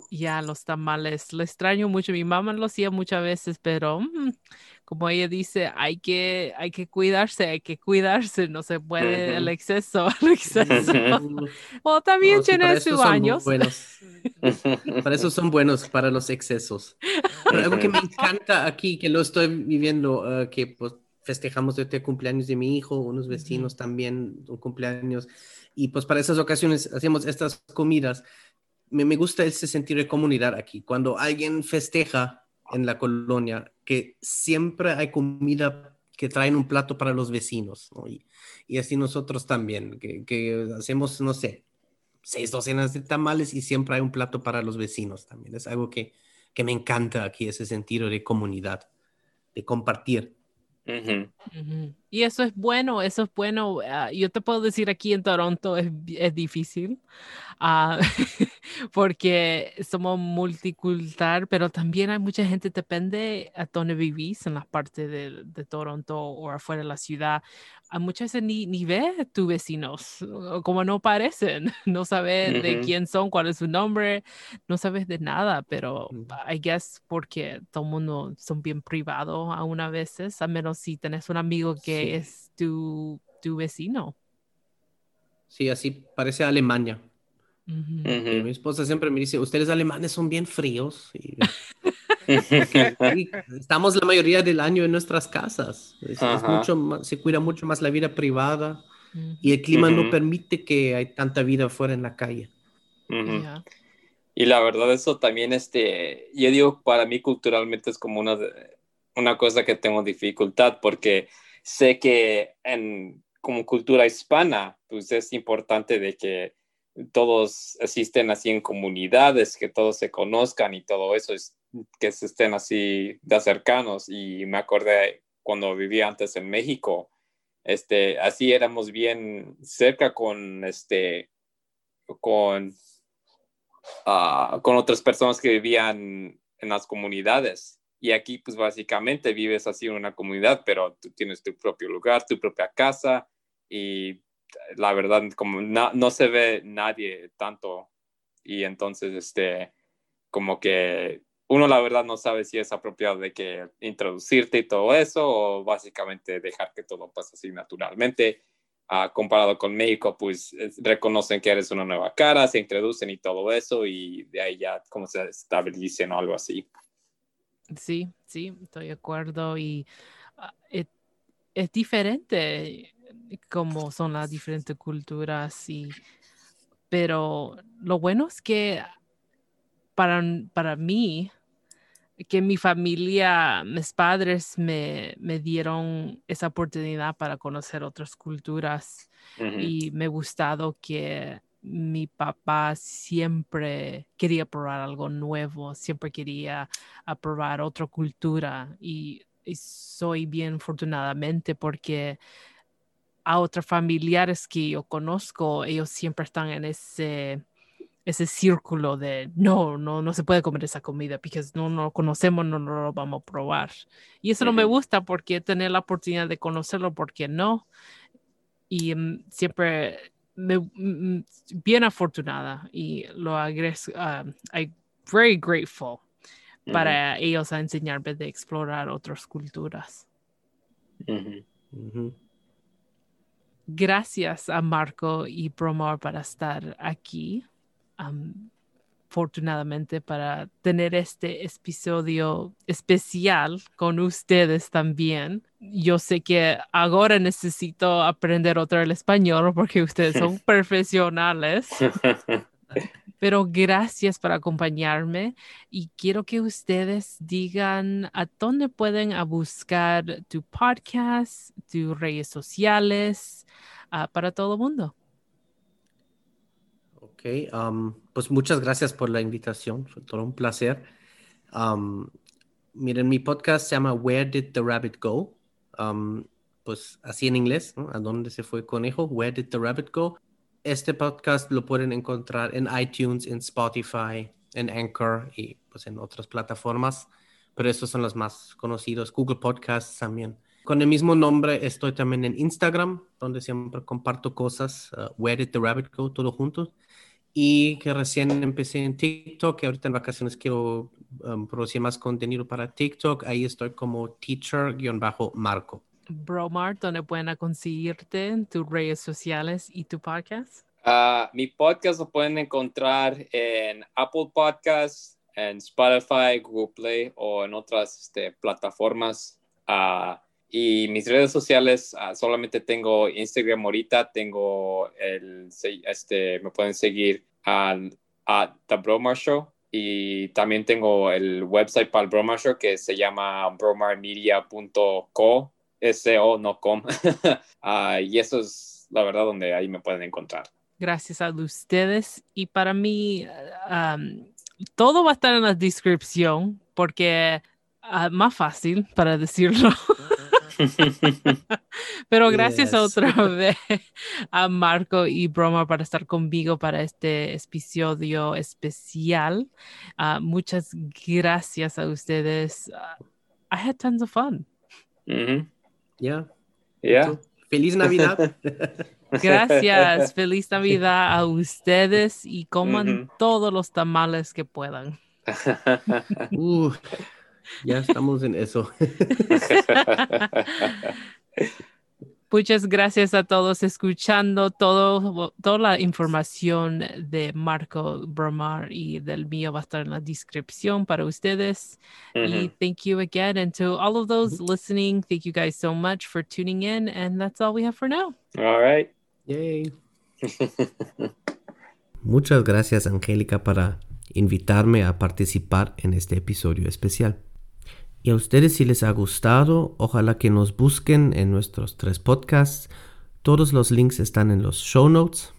Ya, los tamales, lo extraño mucho. Mi mamá lo hacía muchas veces, pero mm, como ella dice, hay que, hay que cuidarse, hay que cuidarse, no se puede el exceso, el exceso. o también tiene sus años. para eso son buenos, para los excesos. algo que me encanta aquí, que lo estoy viviendo, ah, que pues festejamos este cumpleaños de mi hijo, unos vecinos también, un cumpleaños, y pues para esas ocasiones hacemos estas comidas. Me, me gusta ese sentido de comunidad aquí. Cuando alguien festeja en la colonia, que siempre hay comida que traen un plato para los vecinos, y, y, así nosotros también, que, que, hacemos, no sé, seis docenas de tamales y siempre hay un plato para los vecinos también. Es algo que, que me encanta aquí, ese sentido de comunidad, de compartir. Y eso es bueno, eso es bueno. Ah, yo te puedo decir aquí en Toronto es, es difícil uh, porque somos multicultural, pero también hay mucha gente, depende a dónde vivís, en las partes de, de Toronto o afuera de la ciudad. A muchas veces ni, ni ves tus vecinos, como no parecen, no sabes de quién son, cuál es su nombre, no sabes de nada, pero I guess porque todo el mundo son bien privados a una veces, a menos si tenés un amigo que es tu, tu vecino. Sí, así parece Alemania. Mi esposa siempre me dice, ustedes alemanes son bien fríos. estamos la mayoría del año en nuestras casas. mucho se cuida mucho más la vida privada y el clima no permite que hay tanta vida fuera en la calle. Y la verdad eso también, este, yo digo, para mí culturalmente es como una, una cosa que tengo dificultad porque sé que en, como cultura hispana, pues es importante de que todos asisten así en comunidades, que todos se conozcan y todo eso, es, que se estén así de cercanos. Y me acordé cuando vivía antes en México, este, así éramos bien cerca con, este, con, ah, con otras personas que vivían en las comunidades. Y aquí, pues básicamente vives así en una comunidad, pero tú tienes tu propio lugar, tu propia casa y la verdad, como no se ve nadie tanto y entonces, este, como que uno la verdad no sabe si es apropiado de que introducirte y todo eso o básicamente dejar que todo pase así naturalmente. ah, comparado con México, pues reconocen que eres una nueva cara, se introducen y todo eso, y de ahí ya como se establecen o algo así. Sí, sí, estoy de acuerdo. Y ah, es, es diferente como son las diferentes culturas y pero lo bueno es que para, para mí que mi familia, mis padres me, me dieron esa oportunidad para conocer otras culturas y me ha gustado que mi papá siempre quería probar algo nuevo, siempre quería probar otra cultura y, soy bien afortunadamente porque a otros familiares que yo conozco, ellos siempre están en ese ese círculo de no, no, no se puede comer esa comida porque no, no lo conocemos, no, no, lo vamos a probar. Y eso no me gusta porque tener la oportunidad de conocerlo, porque no. Y mm, siempre me, mm, mm, bien afortunada y lo agradezco, uh, I'm very grateful para ellos a enseñarme de explorar otras culturas. Gracias a Marco y Promor para estar aquí afortunadamente para tener este episodio especial con ustedes también. Yo sé que ahora necesito aprender otro el español porque ustedes son profesionales. Pero gracias por acompañarme y quiero que ustedes digan a dónde pueden buscar tu podcast, tus redes sociales, ah, para todo el mundo. Ok, pues muchas gracias por la invitación, fue todo un placer. miren, mi podcast se llama Where Did the Rabbit Go? pues así en inglés, ¿A dónde se fue el conejo? Where Did the Rabbit Go? Este podcast lo pueden encontrar en iTunes, en Spotify, en Anchor y pues en otras plataformas, pero estos son los más conocidos, Google Podcasts también. Con el mismo nombre estoy también en Instagram, donde siempre comparto cosas, uh, Where Did the Rabbit Go, todo juntos y que recién empecé en TikTok, que ahorita en vacaciones quiero um, producir más contenido para TikTok. Ahí estoy como teacher-marco. Bromar, ¿dónde pueden conseguirte en tus redes sociales y tu podcast? Uh, mi podcast lo pueden encontrar en Apple Podcasts, en Spotify, Google Play o en otras este, plataformas. Uh, y mis redes sociales, ah, solamente tengo Instagram ahorita, tengo el, este, me pueden seguir a, a The Bromar Show y también tengo el website para el Bromar Show que se llama bromarmedia.co, S-O, no com. uh, y eso es la verdad donde ahí me pueden encontrar. Gracias a ustedes. Y para mí, todo va a estar en la descripción porque uh, más fácil para decirlo. Pero gracias otra vez a Marco y Broma para estar conmigo para este episodio especial. Uh, muchas gracias a ustedes. Uh, I had tons of fun. Mm Yeah. Yeah. Feliz Navidad. Gracias. Feliz Navidad a ustedes y coman todos los tamales que puedan. Uh. Ya estamos en eso. Muchas gracias a todos escuchando todo, toda la información de Marco Bromar y del mío va a estar en la descripción para ustedes. Y thank you again. And to all of those listening, thank you guys so much for tuning in. And that's all we have for now. All right. Yay. Muchas gracias, Angélica, para invitarme a participar en este episodio especial. Y a ustedes si les ha gustado, ojalá que nos busquen en nuestros tres podcasts. Todos los links están en los show notes.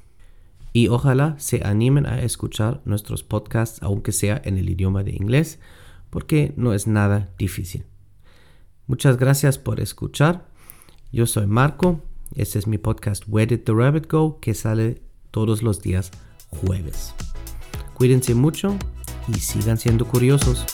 Y ojalá se animen a escuchar nuestros podcasts, aunque sea en el idioma de inglés, porque no es nada difícil. Muchas gracias por escuchar. Yo soy Marco. Este es mi podcast Where Did the Rabbit Go, que sale todos los días jueves. Cuídense mucho y sigan siendo curiosos.